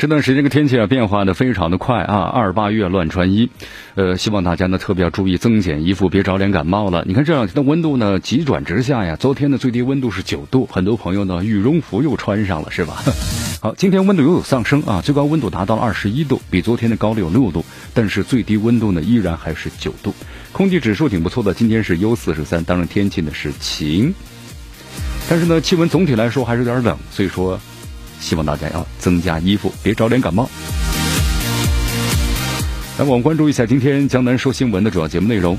这段时间个天气啊变化的非常的快啊，二八月乱穿衣，呃，希望大家呢特别要注意增减衣服，别着凉感冒了。你看这两天的温度呢急转直下呀，昨天的最低温度是九度，很多朋友呢羽绒服又穿上了是吧？好，今天温度又有上升啊，最高温度达到了二十一度，比昨天的高了有六度，但是最低温度呢依然还是九度，空气指数挺不错的，今天是 U 四十三，当然天气呢是晴，但是呢气温总体来说还是有点冷，所以说。希望大家要增加衣服，别着凉感冒。来，我们关注一下今天江南说新闻的主要节目内容。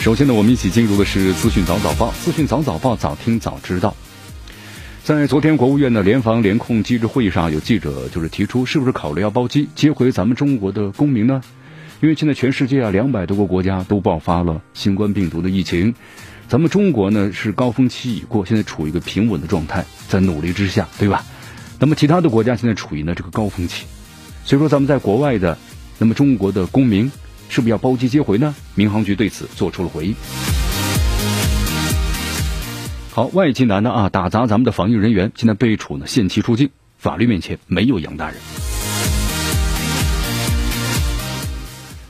首先呢，我们一起进入的是资讯早早报，资讯早早报，早听早知道。在昨天国务院的联防联控机制会议上，有记者就是提出，是不是考虑要包机接回咱们中国的公民呢？因为现在全世界啊，两百多个国家都爆发了新冠病毒的疫情。咱们中国呢是高峰期已过，现在处于一个平稳的状态，在努力之下，对吧？那么其他的国家现在处于呢这个高峰期，所以说咱们在国外的，那么中国的公民是不是要包机接回呢？民航局对此做出了回应。好，外籍男的啊打砸咱们的防疫人员，现在被处呢限期出境，法律面前没有杨大人。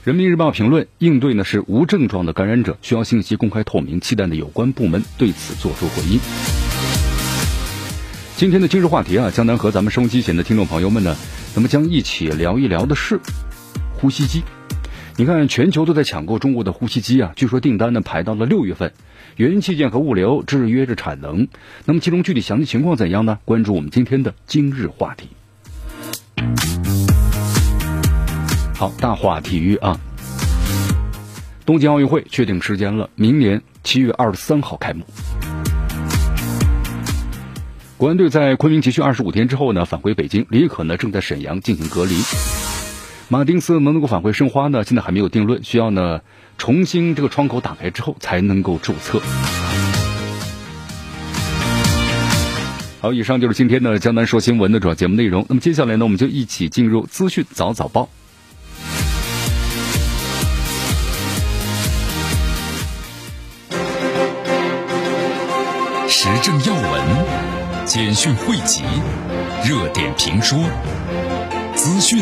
人民日报评论：应对呢是无症状的感染者，需要信息公开透明，期待的有关部门对此作出回应。今天的今日话题啊，江南和咱们收音机前的听众朋友们呢，那么将一起聊一聊的是呼吸机。你看，全球都在抢购中国的呼吸机啊，据说订单呢排到了六月份，元器件和物流制约着产能。那么其中具体详细情况怎样呢？关注我们今天的今日话题。好，大话体育啊！东京奥运会确定时间了，明年七月二十三号开幕。国安队在昆明集训二十五天之后呢，返回北京。李可呢正在沈阳进行隔离。马丁斯能不能够返回申花呢？现在还没有定论，需要呢重新这个窗口打开之后才能够注册。好，以上就是今天的江南说新闻的主要节目内容。那么接下来呢，我们就一起进入资讯早早报。简讯汇集、热点评说、资讯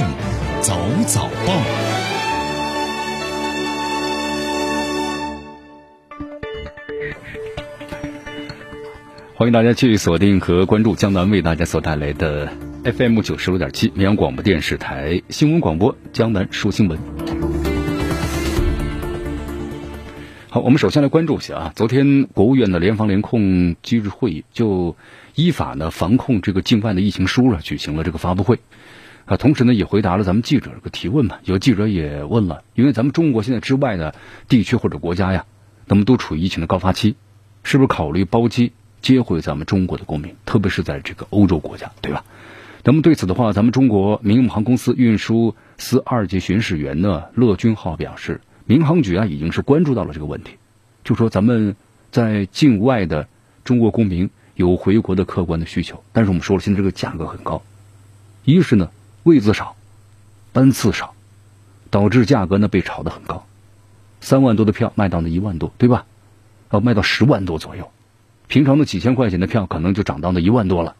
早早报，欢迎大家继续锁定和关注江南为大家所带来的 FM 九十六点七绵阳广播电视台新闻广播《江南说新闻》。好，我们首先来关注一下啊，昨天国务院的联防联控机制会议就依法呢防控这个境外的疫情输入举行了这个发布会，啊，同时呢也回答了咱们记者这个提问嘛。有记者也问了，因为咱们中国现在之外的地区或者国家呀，那么都处于疫情的高发期，是不是考虑包机接回咱们中国的公民，特别是在这个欧洲国家，对吧？那么对此的话，咱们中国民用航公司运输司二级巡视员呢乐军浩表示。民航局啊，已经是关注到了这个问题，就说咱们在境外的中国公民有回国的客观的需求，但是我们说了，现在这个价格很高，一是呢位子少，班次少，导致价格呢被炒得很高，三万多的票卖到了一万多，对吧？要卖到十万多左右，平常的几千块钱的票可能就涨到了一万多了。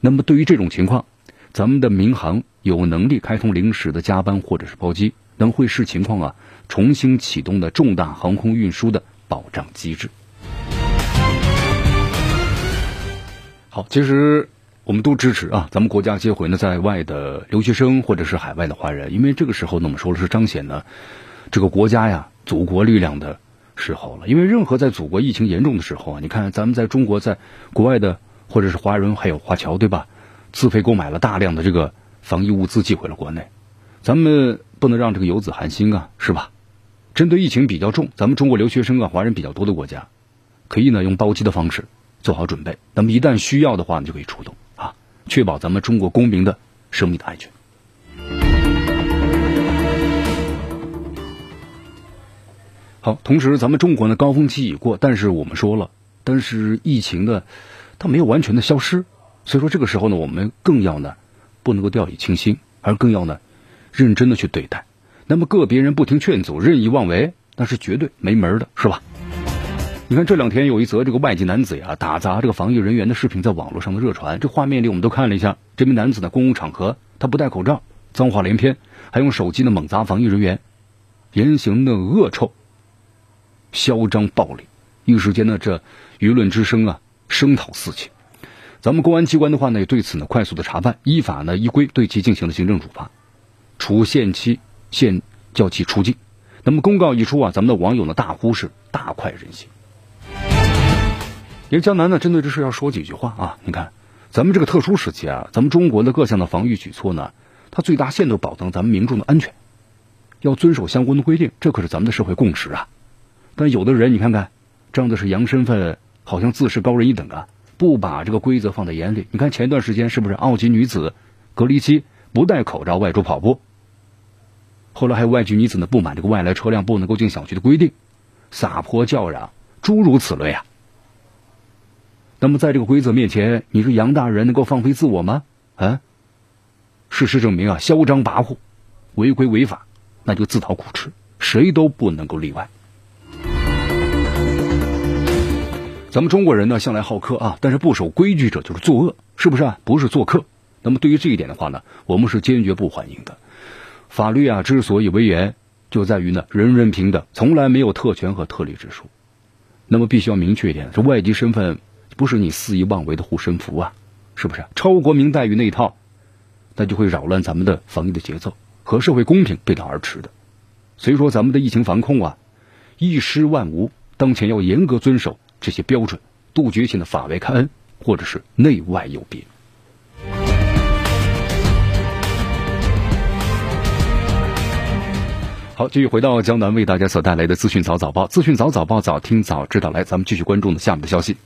那么对于这种情况，咱们的民航有能力开通临时的加班或者是包机。等会视情况啊，重新启动的重大航空运输的保障机制。好，其实我们都支持啊，咱们国家接回呢在外的留学生或者是海外的华人，因为这个时候呢，我们说的是彰显呢这个国家呀祖国力量的时候了。因为任何在祖国疫情严重的时候啊，你看咱们在中国在国外的或者是华人还有华侨对吧，自费购买了大量的这个防疫物资寄回了国内，咱们。不能让这个游子寒心啊，是吧？针对疫情比较重，咱们中国留学生啊、华人比较多的国家，可以呢用包机的方式，做好准备。那么一旦需要的话，你就可以出动啊，确保咱们中国公民的生命的安全。好，同时咱们中国呢高峰期已过，但是我们说了，但是疫情呢，它没有完全的消失，所以说这个时候呢，我们更要呢不能够掉以轻心，而更要呢认真的去对待。那么个别人不听劝阻、任意妄为，那是绝对没门的，是吧？你看这两天有一则这个外籍男子呀打砸这个防疫人员的视频在网络上的热传，这画面里我们都看了一下，这名男子呢公共场合他不戴口罩，脏话连篇，还用手机呢猛砸防疫人员，言行的恶臭。嚣张暴力，一时间呢，这舆论之声啊，声讨四起。咱们公安机关的话呢，也对此呢快速的查办，依法呢依规对其进行了行政处罚，处限期限叫其出境。那么公告一出啊，咱们的网友呢大呼是大快人心。因为江南呢，针对这事要说几句话啊。你看，咱们这个特殊时期啊，咱们中国的各项的防御举措呢，它最大限度保证咱们民众的安全，要遵守相关的规定，这可是咱们的社会共识啊。但有的人，你看看，仗的是扬身份，好像自视高人一等啊，不把这个规则放在眼里。你看前一段时间是不是澳籍女子隔离期不戴口罩外出跑步？后来还有外籍女子呢不满这个外来车辆不能够进小区的规定，撒泼叫嚷，诸如此类啊。那么在这个规则面前，你说杨大人能够放飞自我吗？啊？事实证明啊，嚣张跋扈、违规违法，那就自讨苦吃，谁都不能够例外。咱们中国人呢，向来好客啊，但是不守规矩者就是作恶，是不是啊？不是做客。那么对于这一点的话呢，我们是坚决不欢迎的。法律啊，之所以威严，就在于呢，人人平等，从来没有特权和特例之说。那么必须要明确一点，这外籍身份不是你肆意妄为的护身符啊，是不是？超国民待遇那一套，那就会扰乱咱们的防疫的节奏和社会公平背道而驰的。所以说，咱们的疫情防控啊，一失万无，当前要严格遵守。这些标准，杜绝性的法外开恩，或者是内外有别。好，继续回到江南为大家所带来的资讯早早报，资讯早早报，早听早知道。来，咱们继续关注呢下面的消息。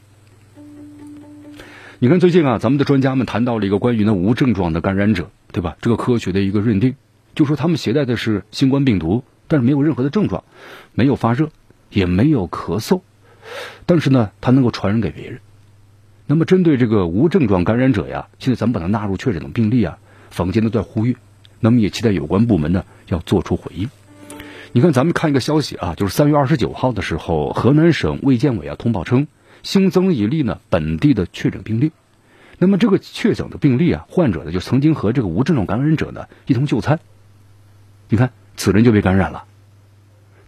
你看，最近啊，咱们的专家们谈到了一个关于呢无症状的感染者，对吧？这个科学的一个认定，就说他们携带的是新冠病毒，但是没有任何的症状，没有发热，也没有咳嗽。但是呢，它能够传染给别人。那么，针对这个无症状感染者呀，现在咱们把它纳入确诊的病例啊，坊间都在呼吁。那么，也期待有关部门呢要做出回应。你看，咱们看一个消息啊，就是三月二十九号的时候，河南省卫健委啊通报称，新增一例呢本地的确诊病例。那么，这个确诊的病例啊，患者呢就曾经和这个无症状感染者呢一同就餐。你看，此人就被感染了。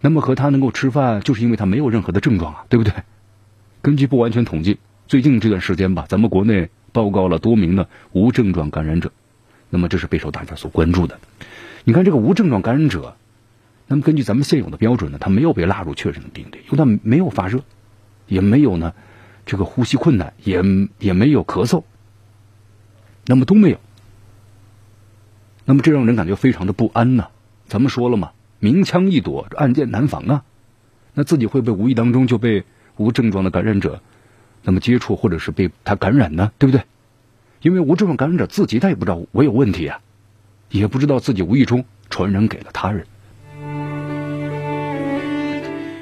那么和他能够吃饭，就是因为他没有任何的症状啊，对不对？根据不完全统计，最近这段时间吧，咱们国内报告了多名的无症状感染者，那么这是备受大家所关注的。你看这个无症状感染者，那么根据咱们现有的标准呢，他没有被纳入确诊的病例，因为他没有发热，也没有呢这个呼吸困难，也也没有咳嗽，那么都没有，那么这让人感觉非常的不安呢。咱们说了嘛。明枪易躲，暗箭难防啊！那自己会不会无意当中就被无症状的感染者那么接触，或者是被他感染呢？对不对？因为无症状感染者自己他也不知道我有问题啊，也不知道自己无意中传染给了他人。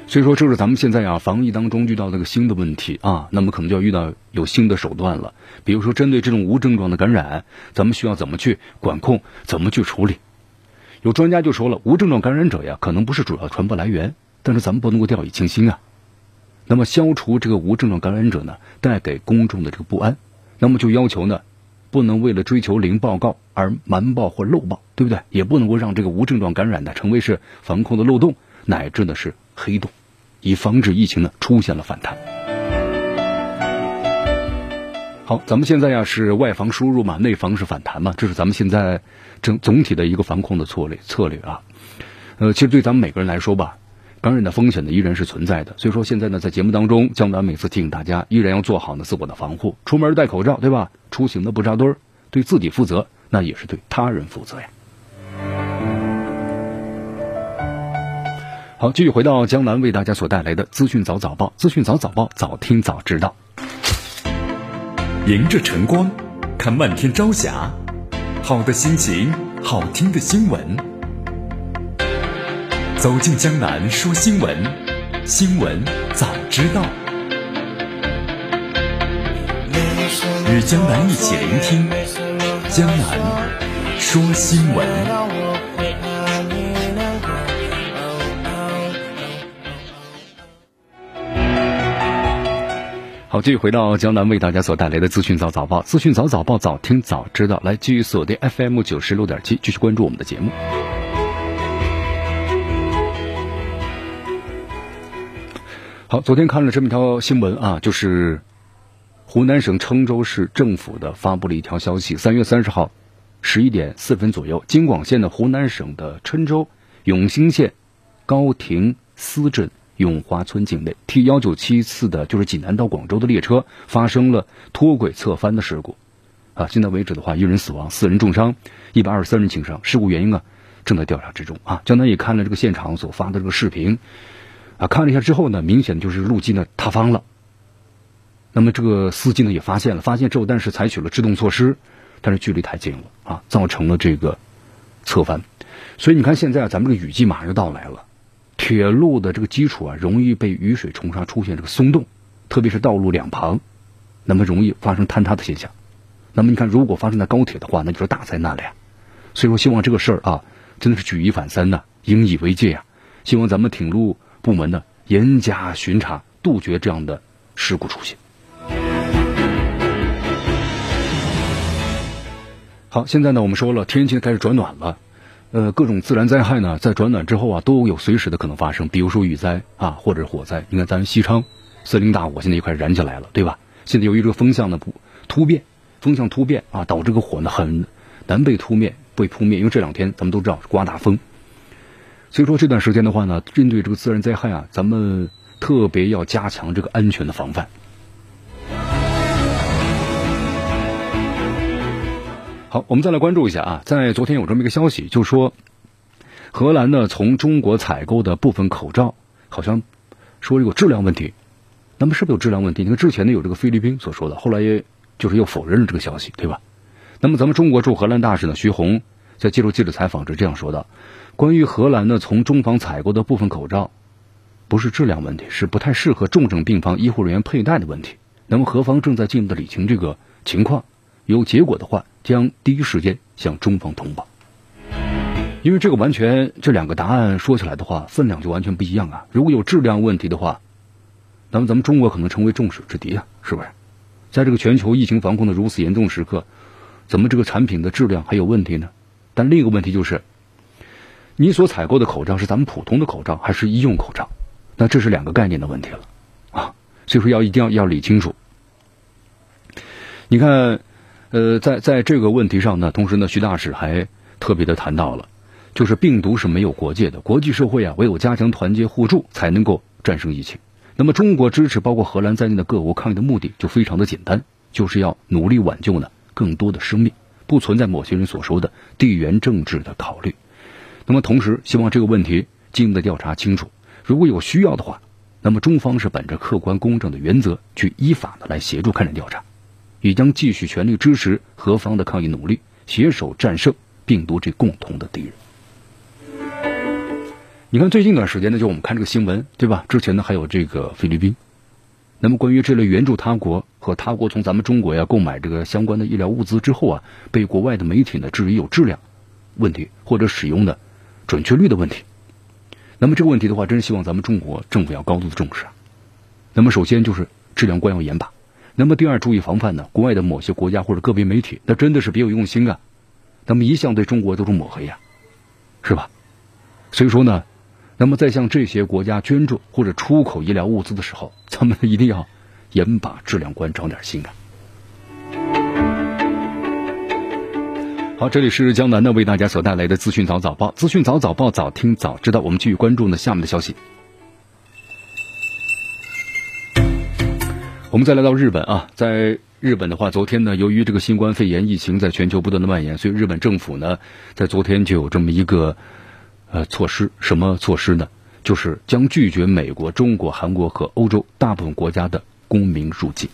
所以说，这是咱们现在啊防疫当中遇到那个新的问题啊，那么可能就要遇到有新的手段了。比如说，针对这种无症状的感染，咱们需要怎么去管控，怎么去处理？有专家就说了，无症状感染者呀，可能不是主要传播来源，但是咱们不能够掉以轻心啊。那么消除这个无症状感染者呢，带给公众的这个不安，那么就要求呢，不能为了追求零报告而瞒报或漏报，对不对？也不能够让这个无症状感染呢成为是防控的漏洞，乃至呢是黑洞，以防止疫情呢出现了反弹。好，咱们现在呀是外防输入嘛，内防是反弹嘛，这是咱们现在整总体的一个防控的策略策略啊。呃，其实对咱们每个人来说吧，感染的风险呢依然是存在的。所以说现在呢，在节目当中，江南每次提醒大家，依然要做好呢自我的防护，出门戴口罩，对吧？出行的不扎堆儿，对自己负责，那也是对他人负责呀。好，继续回到江南为大家所带来的资讯早早报，资讯早早报，早听早知道。迎着晨光，看漫天朝霞，好的心情，好听的新闻。走进江南说新闻，新闻早知道。与江南一起聆听江南说新闻。好，继续回到江南为大家所带来的资讯早早报，资讯早早报，早听早知道。来，继续锁定 FM 九十六点七，继续关注我们的节目。好，昨天看了这么一条新闻啊，就是湖南省郴州市政府的发布了一条消息：三月三十号十一点四分左右，京广线的湖南省的郴州永兴县高亭司镇。永华村境内，T 幺九七次的就是济南到广州的列车发生了脱轨侧翻的事故，啊，现在为止的话，一人死亡，四人重伤，一百二十三人轻伤。事故原因啊，正在调查之中啊。江南也看了这个现场所发的这个视频，啊，看了一下之后呢，明显就是路基呢塌方了。那么这个司机呢也发现了，发现之后，但是采取了制动措施，但是距离太近了啊，造成了这个侧翻。所以你看，现在咱们这个雨季马上就到来了。铁路的这个基础啊，容易被雨水冲刷，出现这个松动，特别是道路两旁，那么容易发生坍塌的现象。那么你看，如果发生在高铁的话，那就是大灾难了呀。所以说，希望这个事儿啊，真的是举一反三呐，引以为戒呀。希望咱们铁路部门呢，严加巡查，杜绝这样的事故出现。好，现在呢，我们说了，天气开始转暖了。呃，各种自然灾害呢，在转暖之后啊，都有随时的可能发生。比如说雨灾啊，或者火灾。你看咱西昌森林大火现在也快燃起来了，对吧？现在由于这个风向的不突变，风向突变啊，导致这个火呢很难被扑灭，被扑灭。因为这两天咱们都知道刮大风，所以说这段时间的话呢，针对这个自然灾害啊，咱们特别要加强这个安全的防范。好，我们再来关注一下啊，在昨天有这么一个消息，就说，荷兰呢从中国采购的部分口罩，好像说有质量问题。那么是不是有质量问题？你看之前呢有这个菲律宾所说的，后来也就是又否认了这个消息，对吧？那么咱们中国驻荷兰大使呢徐红在接受记者采访时这样说的：关于荷兰呢从中方采购的部分口罩，不是质量问题，是不太适合重症病房医护人员佩戴的问题。那么何方正在进一步的理清这个情况，有结果的话。将第一时间向中方通报，因为这个完全这两个答案说起来的话，分量就完全不一样啊。如果有质量问题的话，那么咱们中国可能成为众矢之的啊，是不是？在这个全球疫情防控的如此严重时刻，怎么这个产品的质量还有问题呢？但另一个问题就是，你所采购的口罩是咱们普通的口罩还是医用口罩？那这是两个概念的问题了啊。所以说要一定要要理清楚。你看。呃，在在这个问题上呢，同时呢，徐大使还特别的谈到了，就是病毒是没有国界的，国际社会啊，唯有加强团结互助，才能够战胜疫情。那么，中国支持包括荷兰在内的各国抗疫的目的就非常的简单，就是要努力挽救呢更多的生命，不存在某些人所说的地缘政治的考虑。那么，同时希望这个问题进一步的调查清楚，如果有需要的话，那么中方是本着客观公正的原则去依法的来协助开展调查。也将继续全力支持何方的抗疫努力，携手战胜病毒这共同的敌人。你看，最近一段时间呢，就我们看这个新闻，对吧？之前呢还有这个菲律宾。那么，关于这类援助他国和他国从咱们中国呀购买这个相关的医疗物资之后啊，被国外的媒体呢质疑有质量问题或者使用的准确率的问题。那么这个问题的话，真是希望咱们中国政府要高度的重视啊。那么首先就是质量关要严把。那么第二，注意防范呢？国外的某些国家或者个别媒体，那真的是别有用心啊！那么一向对中国都是抹黑呀，是吧？所以说呢，那么在向这些国家捐助或者出口医疗物资的时候，咱们一定要严把质量关，长点心啊！好，这里是江南呢为大家所带来的资讯早早报，资讯早早报，早听早知道。我们继续关注呢下面的消息。我们再来到日本啊，在日本的话，昨天呢，由于这个新冠肺炎疫情在全球不断的蔓延，所以日本政府呢，在昨天就有这么一个呃措施，什么措施呢？就是将拒绝美国、中国、韩国和欧洲大部分国家的公民入境。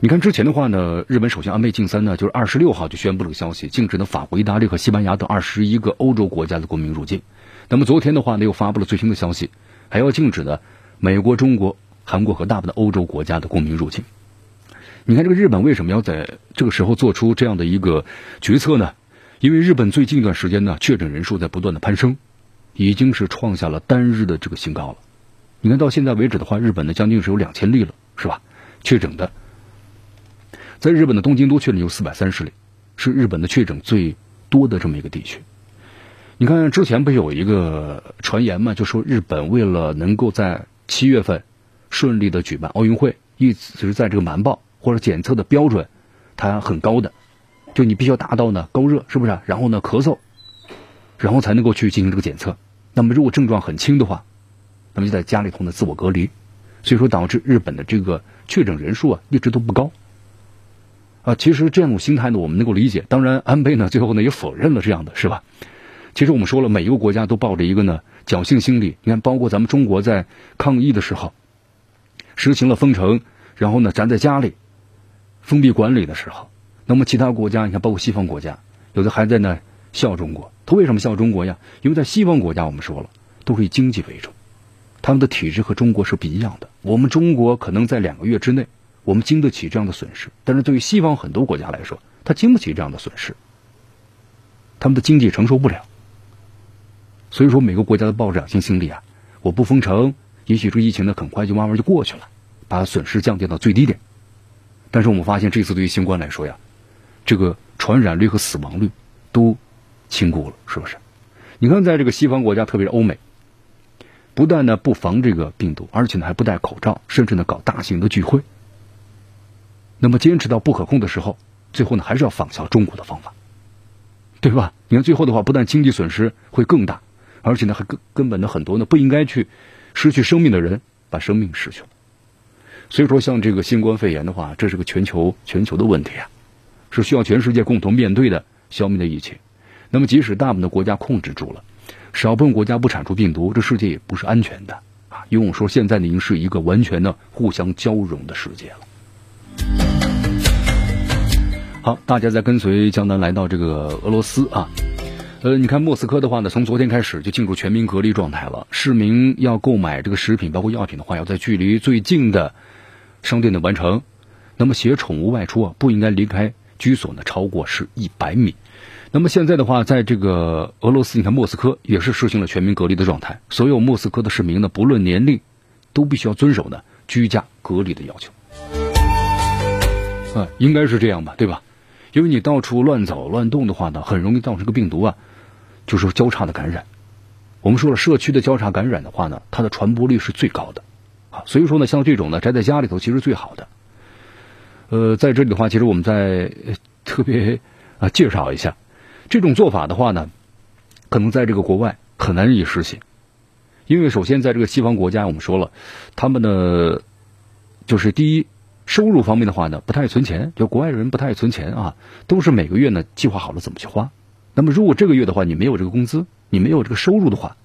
你看之前的话呢，日本首相安倍晋三呢，就是二十六号就宣布了个消息，禁止呢法国、意大利和西班牙等二十一个欧洲国家的公民入境。那么昨天的话呢，又发布了最新的消息，还要禁止呢美国、中国、韩国和大部分欧洲国家的公民入境。你看这个日本为什么要在这个时候做出这样的一个决策呢？因为日本最近一段时间呢，确诊人数在不断的攀升，已经是创下了单日的这个新高了。你看到现在为止的话，日本呢将近是有两千例了，是吧？确诊的。在日本的东京都确诊有四百三十例，是日本的确诊最多的这么一个地区。你看之前不有一个传言嘛，就说日本为了能够在七月份顺利的举办奥运会，一直在这个瞒报或者检测的标准，它很高的，就你必须要达到呢高热，是不是？然后呢咳嗽，然后才能够去进行这个检测。那么如果症状很轻的话，那么就在家里头呢自我隔离，所以说导致日本的这个确诊人数啊一直都不高。啊，其实这样种心态呢，我们能够理解。当然，安倍呢最后呢也否认了这样的是吧？其实我们说了，每一个国家都抱着一个呢侥幸心理。你看，包括咱们中国在抗疫的时候，实行了封城，然后呢咱在家里封闭管理的时候，那么其他国家，你看包括西方国家，有的还在那笑中国。他为什么笑中国呀？因为在西方国家，我们说了都是以经济为主，他们的体制和中国是不一样的。我们中国可能在两个月之内。我们经得起这样的损失，但是对于西方很多国家来说，他经不起这样的损失，他们的经济承受不了。所以说，每个国家的抱着侥幸心理啊，我不封城，也许这疫情呢很快就慢慢就过去了，把损失降低到最低点。但是我们发现，这次对于新冠来说呀，这个传染率和死亡率都轻估了，是不是？你看，在这个西方国家，特别是欧美，不但呢不防这个病毒，而且呢还不戴口罩，甚至呢搞大型的聚会。那么坚持到不可控的时候，最后呢还是要仿效中国的方法，对吧？你看最后的话，不但经济损失会更大，而且呢还根根本的很多呢不应该去失去生命的人把生命失去了。所以说，像这个新冠肺炎的话，这是个全球全球的问题啊，是需要全世界共同面对的消灭的疫情。那么即使大部分的国家控制住了，少部分国家不产出病毒，这世界也不是安全的啊。因为我说现在呢已经是一个完全的互相交融的世界了。好，大家在跟随江南来到这个俄罗斯啊，呃，你看莫斯科的话呢，从昨天开始就进入全民隔离状态了。市民要购买这个食品，包括药品的话，要在距离最近的商店的完成。那么携宠物外出啊，不应该离开居所呢超过是一百米。那么现在的话，在这个俄罗斯，你看莫斯科也是实行了全民隔离的状态，所有莫斯科的市民呢，不论年龄，都必须要遵守呢居家隔离的要求。啊，应该是这样吧，对吧？因为你到处乱走乱动的话呢，很容易造成个病毒啊，就是交叉的感染。我们说了，社区的交叉感染的话呢，它的传播率是最高的啊。所以说呢，像这种呢，宅在家里头其实最好的。呃，在这里的话，其实我们在特别啊介绍一下，这种做法的话呢，可能在这个国外很难以实现，因为首先在这个西方国家，我们说了，他们的就是第一。收入方面的话呢，不太存钱，就国外人不太存钱啊，都是每个月呢计划好了怎么去花。那么如果这个月的话，你没有这个工资，你没有这个收入的话，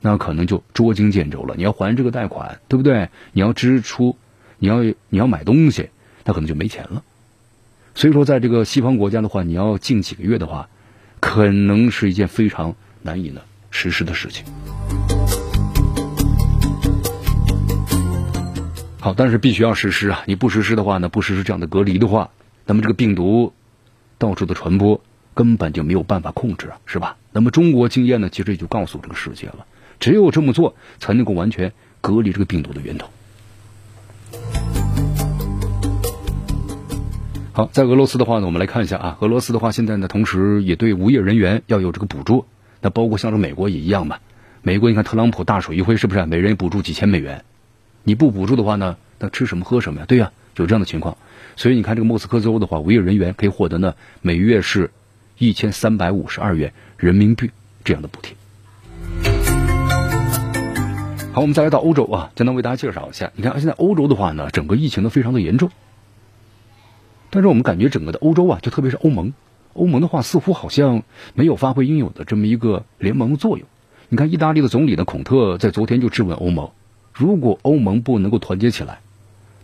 那可能就捉襟见肘了。你要还这个贷款，对不对？你要支出，你要你要买东西，那可能就没钱了。所以说，在这个西方国家的话，你要近几个月的话，可能是一件非常难以呢实施的事情。好，但是必须要实施啊！你不实施的话呢，不实施这样的隔离的话，那么这个病毒到处的传播根本就没有办法控制啊，是吧？那么中国经验呢，其实也就告诉这个世界了，只有这么做才能够完全隔离这个病毒的源头。好，在俄罗斯的话呢，我们来看一下啊，俄罗斯的话现在呢，同时也对无业人员要有这个补助，那包括像是美国也一样嘛。美国你看特朗普大手一挥，是不是每人补助几千美元？你不补助的话呢，那吃什么喝什么呀？对呀，有这样的情况。所以你看这个莫斯科州的话，无业人员可以获得呢每月是一千三百五十二元人民币这样的补贴。好，我们再来到欧洲啊，简单为大家介绍一下。你看现在欧洲的话呢，整个疫情呢非常的严重，但是我们感觉整个的欧洲啊，就特别是欧盟，欧盟的话似乎好像没有发挥应有的这么一个联盟的作用。你看意大利的总理呢孔特在昨天就质问欧盟。如果欧盟不能够团结起来，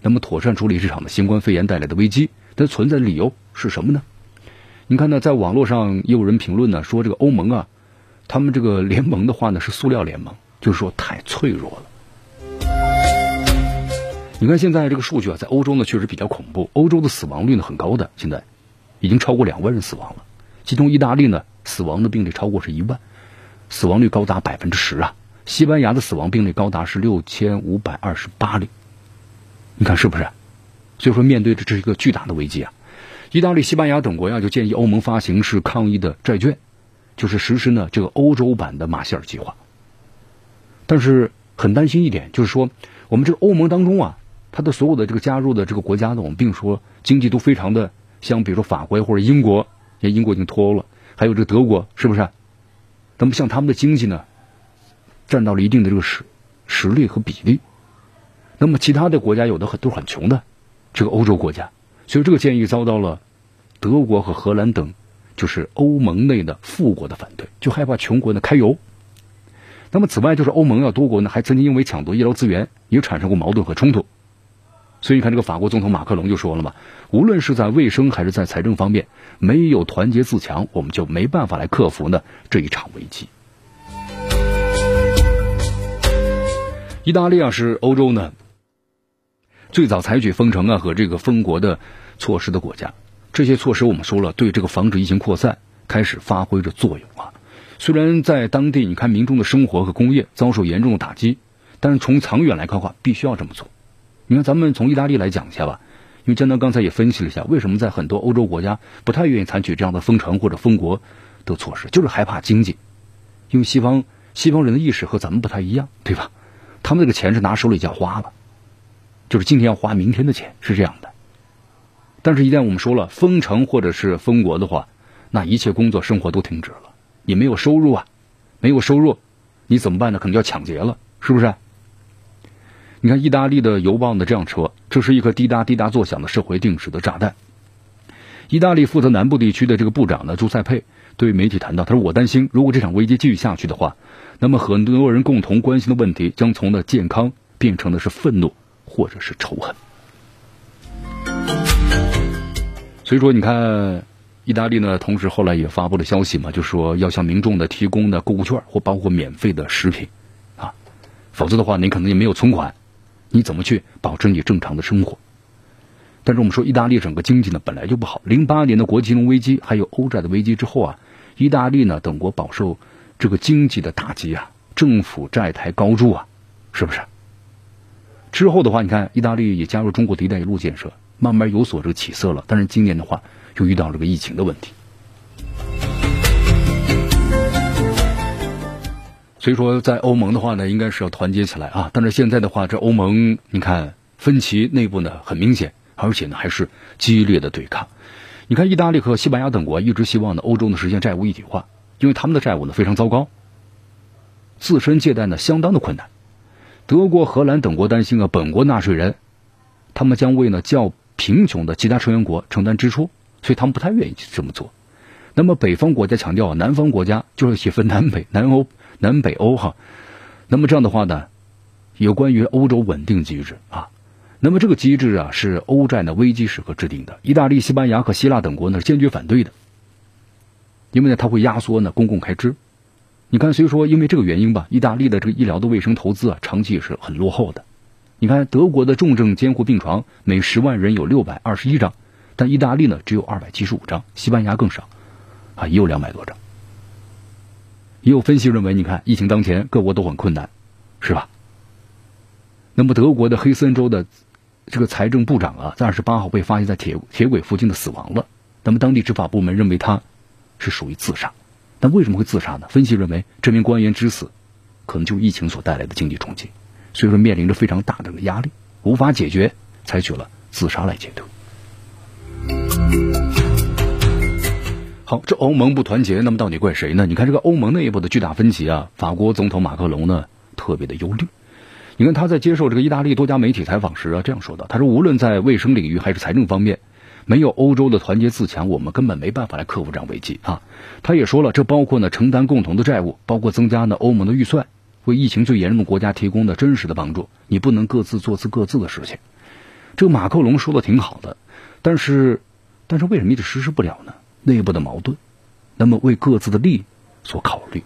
那么妥善处理这场的新冠肺炎带来的危机，它存在的理由是什么呢？你看呢，在网络上也有人评论呢，说这个欧盟啊，他们这个联盟的话呢是塑料联盟，就是说太脆弱了。你看现在这个数据啊，在欧洲呢确实比较恐怖，欧洲的死亡率呢很高的，现在已经超过两万人死亡了，其中意大利呢死亡的病例超过是一万，死亡率高达百分之十啊。西班牙的死亡病例高达是六千五百二十八例，你看是不是？所以说，面对着这是一个巨大的危机啊！意大利、西班牙等国呀，就建议欧盟发行是抗疫的债券，就是实施呢这个欧洲版的马歇尔计划。但是很担心一点，就是说我们这个欧盟当中啊，它的所有的这个加入的这个国家呢，我们并说经济都非常的，像比如说法国或者英国，像英国已经脱欧了，还有这个德国，是不是？那么像他们的经济呢？占到了一定的这个实实力和比例，那么其他的国家有的很都是很穷的，这个欧洲国家，所以这个建议遭到了德国和荷兰等就是欧盟内的富国的反对，就害怕穷国呢开油。那么此外，就是欧盟啊多国呢还曾经因为抢夺医疗资源也产生过矛盾和冲突，所以你看这个法国总统马克龙就说了嘛，无论是在卫生还是在财政方面，没有团结自强，我们就没办法来克服呢这一场危机。意大利啊是欧洲呢最早采取封城啊和这个封国的措施的国家，这些措施我们说了，对这个防止疫情扩散开始发挥着作用啊。虽然在当地你看民众的生活和工业遭受严重的打击，但是从长远来看的话，必须要这么做。你看咱们从意大利来讲一下吧，因为江南刚才也分析了一下，为什么在很多欧洲国家不太愿意采取这样的封城或者封国的措施，就是害怕经济，因为西方西方人的意识和咱们不太一样，对吧？他们那个钱是拿手里就要花了，就是今天要花明天的钱，是这样的。但是，一旦我们说了封城或者是封国的话，那一切工作生活都停止了，你没有收入啊，没有收入，你怎么办呢？可能就要抢劫了，是不是？你看意大利的邮报呢这样说：这是一颗滴答滴答作响的社会定时的炸弹。意大利负责南部地区的这个部长呢朱塞佩对媒体谈到，他说：“我担心，如果这场危机继续下去的话。”那么很多人共同关心的问题，将从的健康变成的是愤怒或者是仇恨。所以说，你看，意大利呢，同时后来也发布了消息嘛，就说要向民众的提供的购物券或包括免费的食品，啊，否则的话，你可能也没有存款，你怎么去保持你正常的生活？但是我们说，意大利整个经济呢本来就不好，零八年的国际金融危机还有欧债的危机之后啊，意大利呢等国饱受。这个经济的打击啊，政府债台高筑啊，是不是？之后的话，你看意大利也加入中国的一带一路建设，慢慢有所这个起色了。但是今年的话，又遇到这个疫情的问题。所以说，在欧盟的话呢，应该是要团结起来啊。但是现在的话，这欧盟你看分歧内部呢很明显，而且呢还是激烈的对抗。你看，意大利和西班牙等国一直希望呢欧洲呢实现债务一体化。因为他们的债务呢非常糟糕，自身借贷呢相当的困难。德国、荷兰等国担心啊，本国纳税人他们将为呢较贫穷的其他成员国承担支出，所以他们不太愿意去这么做。那么北方国家强调啊，南方国家就是也分南北、南欧、南北欧哈。那么这样的话呢，有关于欧洲稳定机制啊，那么这个机制啊是欧债的危机时刻制定的，意大利、西班牙和希腊等国呢坚决反对的。因为呢，它会压缩呢公共开支。你看，虽说因为这个原因吧，意大利的这个医疗的卫生投资啊，长期也是很落后的。你看，德国的重症监护病床每十万人有六百二十一张，但意大利呢只有二百七十五张，西班牙更少，啊，也有两百多张。也有分析认为，你看疫情当前，各国都很困难，是吧？那么德国的黑森州的这个财政部长啊，在二十八号被发现在铁铁轨附近的死亡了。那么当地执法部门认为他。是属于自杀，但为什么会自杀呢？分析认为，这名官员之死，可能就疫情所带来的经济冲击，所以说面临着非常大的压力，无法解决，采取了自杀来解决。好，这欧盟不团结，那么到底怪谁呢？你看这个欧盟内部的巨大分歧啊，法国总统马克龙呢特别的忧虑。你看他在接受这个意大利多家媒体采访时啊，这样说的：他说，无论在卫生领域还是财政方面。没有欧洲的团结自强，我们根本没办法来克服这样危机啊！他也说了，这包括呢承担共同的债务，包括增加呢欧盟的预算，为疫情最严重的国家提供的真实的帮助。你不能各自做自各自的事情。这个马克龙说的挺好的，但是，但是为什么一直实施不了呢？内部的矛盾，那么为各自的利益所考虑。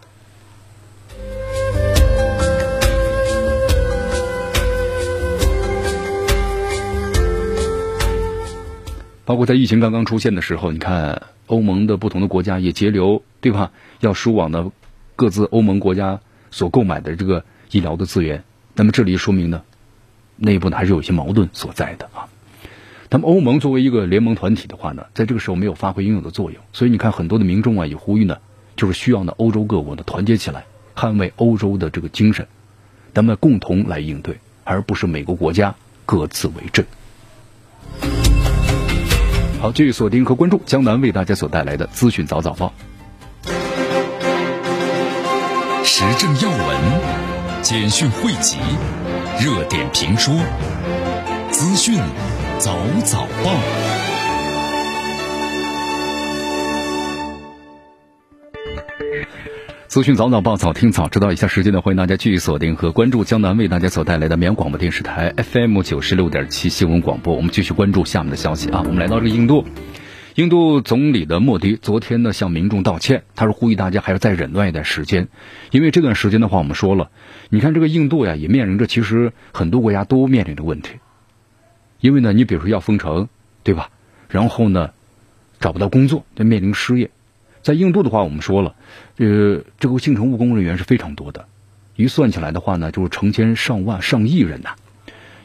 包括在疫情刚刚出现的时候，你看欧盟的不同的国家也节流，对吧？要输往呢各自欧盟国家所购买的这个医疗的资源。那么这里说明呢，内部呢还是有一些矛盾所在的啊。那么欧盟作为一个联盟团体的话呢，在这个时候没有发挥应有的作用，所以你看很多的民众啊也呼吁呢，就是需要呢欧洲各国呢团结起来，捍卫欧洲的这个精神，咱们共同来应对，而不是美国国家各自为政。好，继续锁定和关注江南为大家所带来的资讯早早报，时政要闻、简讯汇集、热点评说、资讯早早报。资讯早早报，早听早知道。以下时间呢，欢迎大家继续锁定和关注江南为大家所带来的绵阳广播电视台 FM 九十六点七新闻广播。我们继续关注下面的消息啊。我们来到这个印度，印度总理的莫迪昨天呢向民众道歉，他是呼吁大家还要再忍耐一段时间，因为这段时间的话，我们说了，你看这个印度呀，也面临着其实很多国家都面临着问题，因为呢，你比如说要封城，对吧？然后呢，找不到工作，就面临失业。在印度的话，我们说了，呃，这个进城务工人员是非常多的，一算起来的话呢，就是成千上万、上亿人呐。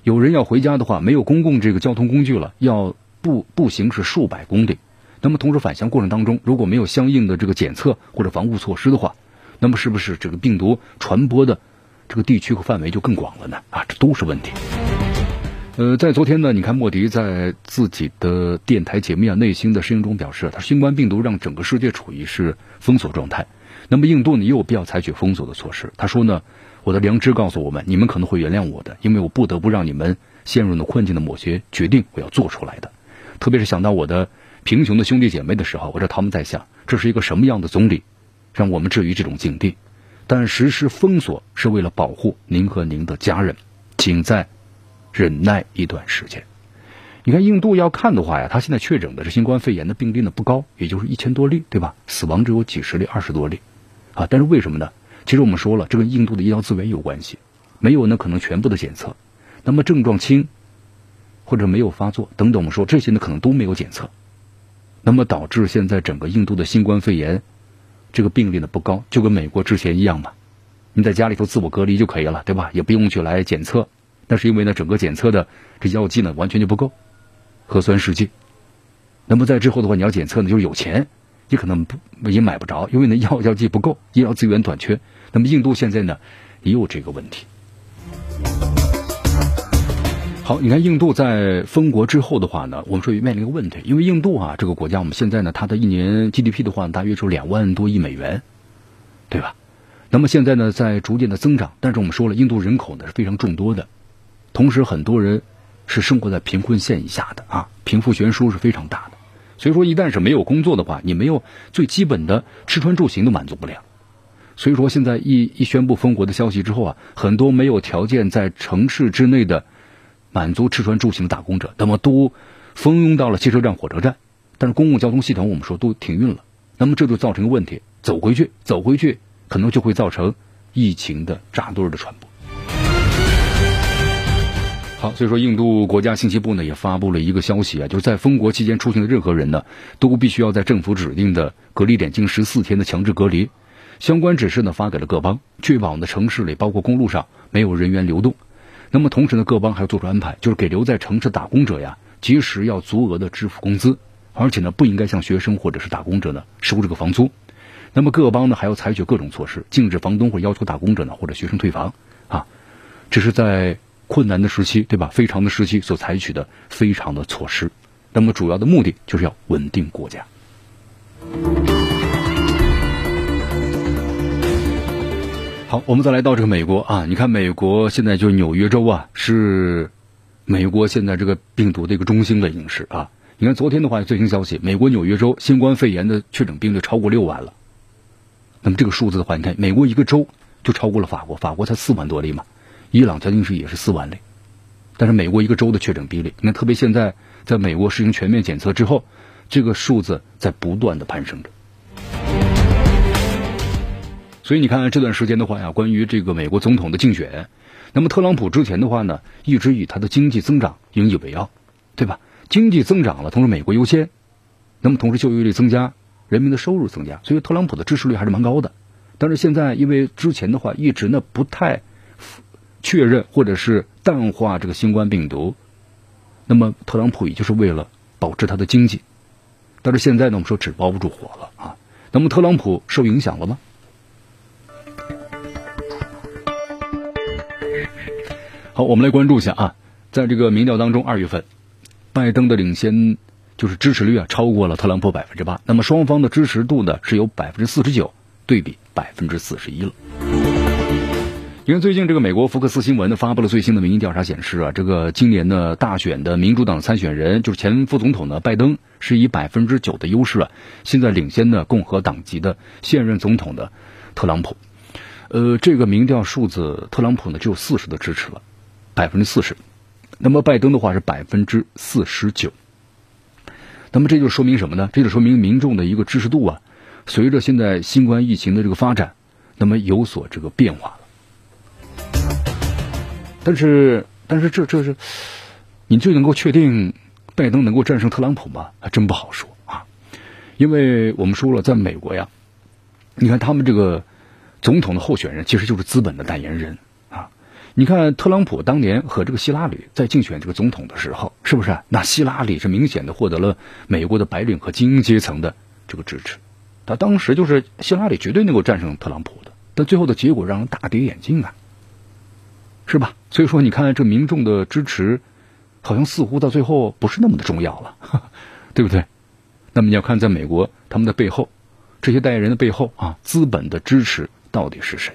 有人要回家的话，没有公共这个交通工具了，要步步行是数百公里。那么同时返乡过程当中，如果没有相应的这个检测或者防护措施的话，那么是不是这个病毒传播的这个地区和范围就更广了呢？啊，这都是问题。呃，在昨天呢，你看莫迪在自己的电台节目啊内心的声音中表示，他新冠病毒让整个世界处于是封锁状态，那么印度呢也有必要采取封锁的措施。他说呢，我的良知告诉我们，你们可能会原谅我的，因为我不得不让你们陷入了困境的某些决定，我要做出来的。特别是想到我的贫穷的兄弟姐妹的时候，我知道他们在想，这是一个什么样的总理，让我们置于这种境地。但实施封锁是为了保护您和您的家人，请在。忍耐一段时间。你看，印度要看的话呀，他现在确诊的这新冠肺炎的病例呢不高，也就是一千多例，对吧？死亡只有几十例、二十多例，啊，但是为什么呢？其实我们说了，这跟印度的医疗资源有关系，没有呢可能全部的检测，那么症状轻或者没有发作等等，我们说这些呢可能都没有检测，那么导致现在整个印度的新冠肺炎这个病例呢不高，就跟美国之前一样嘛，你在家里头自我隔离就可以了，对吧？也不用去来检测。那是因为呢，整个检测的这药剂呢完全就不够，核酸试剂。那么在之后的话，你要检测呢，就是有钱，你可能不也买不着，因为呢药药剂不够，医疗资源短缺。那么印度现在呢也有这个问题。好，你看印度在封国之后的话呢，我们说也面临一个问题，因为印度啊这个国家，我们现在呢它的一年 GDP 的话大约是两万多亿美元，对吧？那么现在呢在逐渐的增长，但是我们说了，印度人口呢是非常众多的。同时，很多人是生活在贫困线以下的啊，贫富悬殊是非常大的。所以说，一旦是没有工作的话，你没有最基本的吃穿住行都满足不了。所以说，现在一一宣布封国的消息之后啊，很多没有条件在城市之内的满足吃穿住行的打工者，那么都蜂拥到了汽车站、火车站。但是公共交通系统我们说都停运了，那么这就造成一个问题：走回去，走回去，可能就会造成疫情的扎堆的传播。好，所以说印度国家信息部呢也发布了一个消息啊，就是在封国期间出行的任何人呢，都必须要在政府指定的隔离点进行十四天的强制隔离。相关指示呢发给了各邦，确保呢城市里包括公路上没有人员流动。那么同时呢，各邦还要做出安排，就是给留在城市打工者呀，及时要足额的支付工资，而且呢不应该向学生或者是打工者呢收这个房租。那么各邦呢还要采取各种措施，禁止房东或要求打工者呢或者学生退房啊，这是在。困难的时期，对吧？非常的时期所采取的非常的措施，那么主要的目的就是要稳定国家。好，我们再来到这个美国啊，你看美国现在就纽约州啊，是美国现在这个病毒的一个中心的影视啊。你看昨天的话最新消息，美国纽约州新冠肺炎的确诊病例超过六万了。那么这个数字的话，你看美国一个州就超过了法国，法国才四万多例嘛。伊朗将近是也是四万例，但是美国一个州的确诊比例，你看，特别现在在美国实行全面检测之后，这个数字在不断的攀升着。所以你看这段时间的话呀，关于这个美国总统的竞选，那么特朗普之前的话呢，一直以他的经济增长引以为傲，对吧？经济增长了，同时美国优先，那么同时就业率增加，人民的收入增加，所以特朗普的支持率还是蛮高的。但是现在因为之前的话一直呢不太确认或者是淡化这个新冠病毒，那么特朗普也就是为了保持他的经济，但是现在呢我们说纸包不住火了啊，那么特朗普受影响了吗？好，我们来关注一下啊，在这个民调当中，二月份拜登的领先就是支持率啊超过了特朗普百分之八，那么双方的支持度呢是有百分之四十九对比百分之四十一了。因为最近这个美国福克斯新闻呢发布了最新的民意调查显示啊，这个今年的大选的民主党参选人就是前副总统呢拜登是以百分之九的优势啊，现在领先的共和党籍的现任总统的特朗普。呃，这个民调数字，特朗普呢只有四十的支持了，百分之四十，那么拜登的话是百分之四十九。那么这就说明什么呢？这就说明民众的一个支持度啊，随着现在新冠疫情的这个发展，那么有所这个变化。但是，但是这这是，你就能够确定拜登能够战胜特朗普吗？还真不好说啊。因为我们说了，在美国呀，你看他们这个总统的候选人其实就是资本的代言人啊。你看特朗普当年和这个希拉里在竞选这个总统的时候，是不是？那希拉里是明显的获得了美国的白领和精英阶层的这个支持，他当时就是希拉里绝对能够战胜特朗普的，但最后的结果让人大跌眼镜啊。是吧？所以说，你看这民众的支持，好像似乎到最后不是那么的重要了，对不对？那么你要看，在美国，他们的背后，这些代言人的背后啊，资本的支持到底是谁？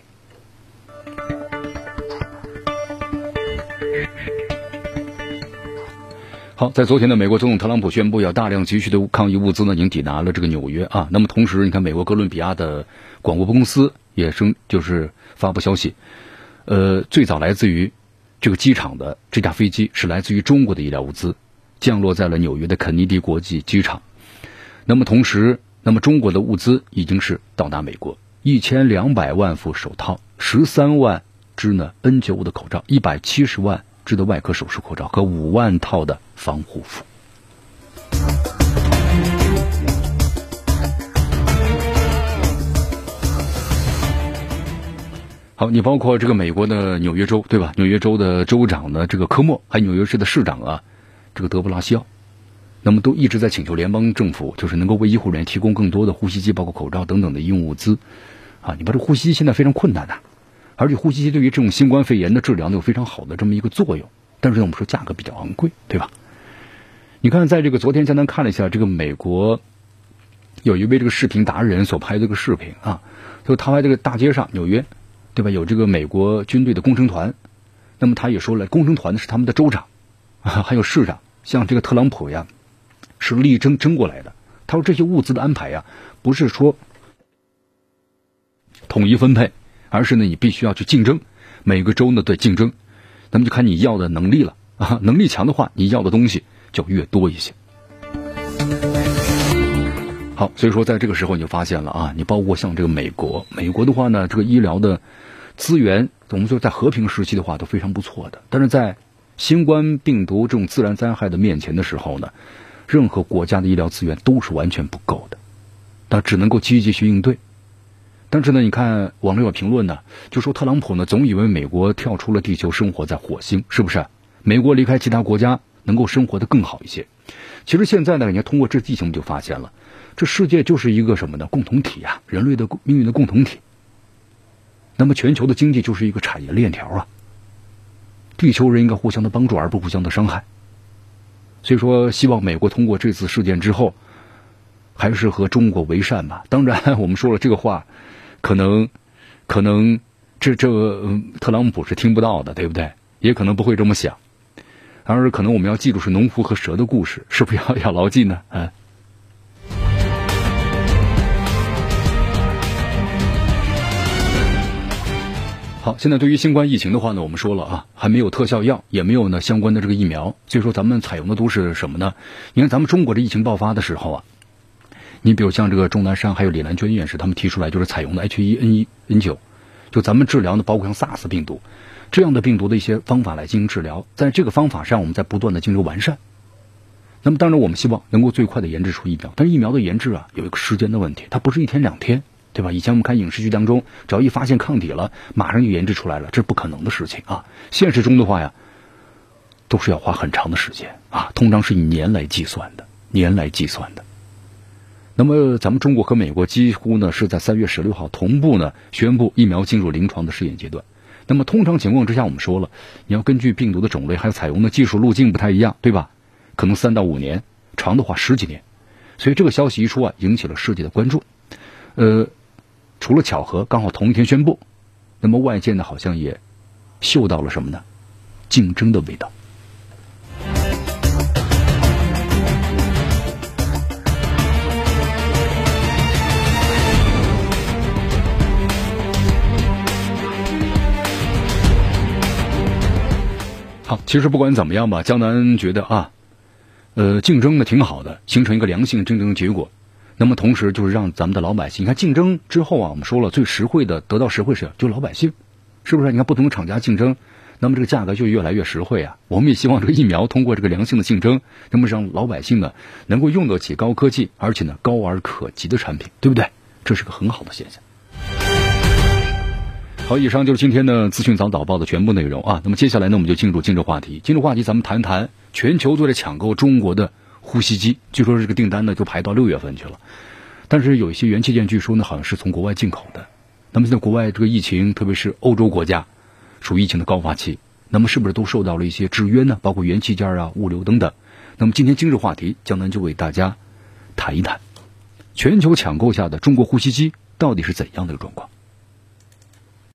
好，在昨天的美国总统特朗普宣布，要大量急需的抗疫物资呢，已经抵达了这个纽约啊。那么同时，你看美国哥伦比亚的广播公司也生就是发布消息。呃，最早来自于这个机场的这架飞机是来自于中国的医疗物资，降落在了纽约的肯尼迪国际机场。那么同时，那么中国的物资已经是到达美国，一千两百万副手套，十三万只呢 N95 的口罩，一百七十万只的外科手术口罩和五万套的防护服。好，你包括这个美国的纽约州，对吧？纽约州的州长呢，这个科莫，还有纽约市的市长啊，这个德布拉西奥，那么都一直在请求联邦政府，就是能够为医护人员提供更多的呼吸机，包括口罩等等的医用物资。啊，你把这呼吸机现在非常困难的，而且呼吸机对于这种新冠肺炎的治疗呢有非常好的这么一个作用，但是呢，我们说价格比较昂贵，对吧？你看，在这个昨天，江南看了一下这个美国有一位这个视频达人所拍的这个视频啊，就他在这个大街上，纽约。对吧？有这个美国军队的工程团，那么他也说了，工程团是他们的州长，啊，还有市长，像这个特朗普呀，是力争争过来的。他说这些物资的安排呀，不是说统一分配，而是呢你必须要去竞争，每个州呢对竞争，那么就看你要的能力了啊，能力强的话，你要的东西就越多一些。好，所以说在这个时候你就发现了啊，你包括像这个美国，美国的话呢，这个医疗的。资源，我们说在和平时期的话都非常不错的，但是在新冠病毒这种自然灾害的面前的时候呢，任何国家的医疗资源都是完全不够的，那只能够积极去应对。但是呢，你看网络有评论呢，就说特朗普呢总以为美国跳出了地球，生活在火星，是不是？美国离开其他国家能够生活的更好一些。其实现在呢，你看通过这疫情就发现了，这世界就是一个什么呢？共同体呀，人类的命运的共同体。那么全球的经济就是一个产业链条啊，地球人应该互相的帮助，而不互相的伤害。所以说，希望美国通过这次事件之后，还是和中国为善吧。当然，我们说了这个话，可能，可能这这特朗普是听不到的，对不对？也可能不会这么想。而可能我们要记住是农夫和蛇的故事，是不是要要牢记呢？啊。现在对于新冠疫情的话呢，我们说了啊，还没有特效药，也没有呢相关的这个疫苗，所以说咱们采用的都是什么呢？你看咱们中国的疫情爆发的时候啊，你比如像这个钟南山还有李兰娟院士，他们提出来就是采用的 H 1 N 1 N 9就咱们治疗呢，包括像 SARS 病毒这样的病毒的一些方法来进行治疗，在这个方法上，我们在不断的进行完善。那么当然，我们希望能够最快的研制出疫苗，但是疫苗的研制啊，有一个时间的问题，它不是一天两天。对吧？以前我们看影视剧当中，只要一发现抗体了，马上就研制出来了，这是不可能的事情啊！现实中的话呀，都是要花很长的时间啊，通常是以年来计算的，年来计算的。那么，咱们中国和美国几乎呢是在三月十六号同步呢宣布疫苗进入临床的试验阶段。那么，通常情况之下，我们说了，你要根据病毒的种类还有采用的技术路径不太一样，对吧？可能三到五年，长的话十几年。所以这个消息一出啊，引起了世界的关注。呃。除了巧合，刚好同一天宣布，那么外界呢好像也嗅到了什么呢？竞争的味道。好，其实不管怎么样吧，江南觉得啊，呃，竞争呢挺好的，形成一个良性竞争的结果。那么同时就是让咱们的老百姓，你看竞争之后啊，我们说了最实惠的得到实惠是就老百姓，是不是？你看不同的厂家竞争，那么这个价格就越来越实惠啊。我们也希望这个疫苗通过这个良性的竞争，那么让老百姓呢能够用得起高科技，而且呢高而可及的产品，对不对？这是个很好的现象。好，以上就是今天的资讯早早报的全部内容啊。那么接下来呢，我们就进入今日话题。今日话题，咱们谈谈全球都在抢购中国的。呼吸机，据说这个订单呢就排到六月份去了，但是有一些元器件据说呢好像是从国外进口的。那么现在国外这个疫情，特别是欧洲国家，属于疫情的高发期，那么是不是都受到了一些制约呢？包括元器件啊、物流等等。那么今天今日话题，江南就为大家谈一谈，全球抢购下的中国呼吸机到底是怎样的一个状况。